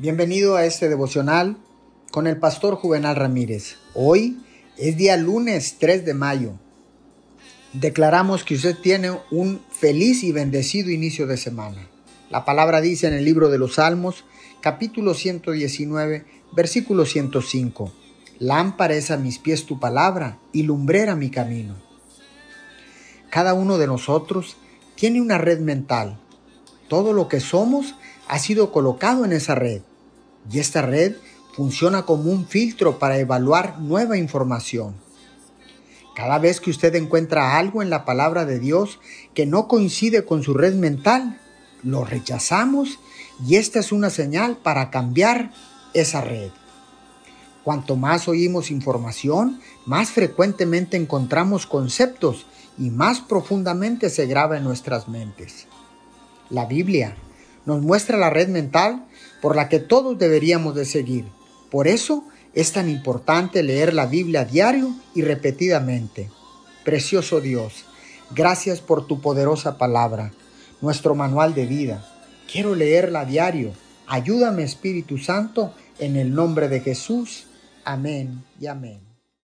Bienvenido a este devocional con el pastor Juvenal Ramírez. Hoy es día lunes 3 de mayo. Declaramos que usted tiene un feliz y bendecido inicio de semana. La palabra dice en el libro de los Salmos, capítulo 119, versículo 105. Lámpara es a mis pies tu palabra y lumbrera mi camino. Cada uno de nosotros tiene una red mental. Todo lo que somos ha sido colocado en esa red y esta red funciona como un filtro para evaluar nueva información. Cada vez que usted encuentra algo en la palabra de Dios que no coincide con su red mental, lo rechazamos y esta es una señal para cambiar esa red. Cuanto más oímos información, más frecuentemente encontramos conceptos y más profundamente se graba en nuestras mentes. La Biblia nos muestra la red mental por la que todos deberíamos de seguir. Por eso es tan importante leer la Biblia diario y repetidamente. Precioso Dios, gracias por tu poderosa palabra, nuestro manual de vida. Quiero leerla diario. Ayúdame Espíritu Santo en el nombre de Jesús. Amén y amén.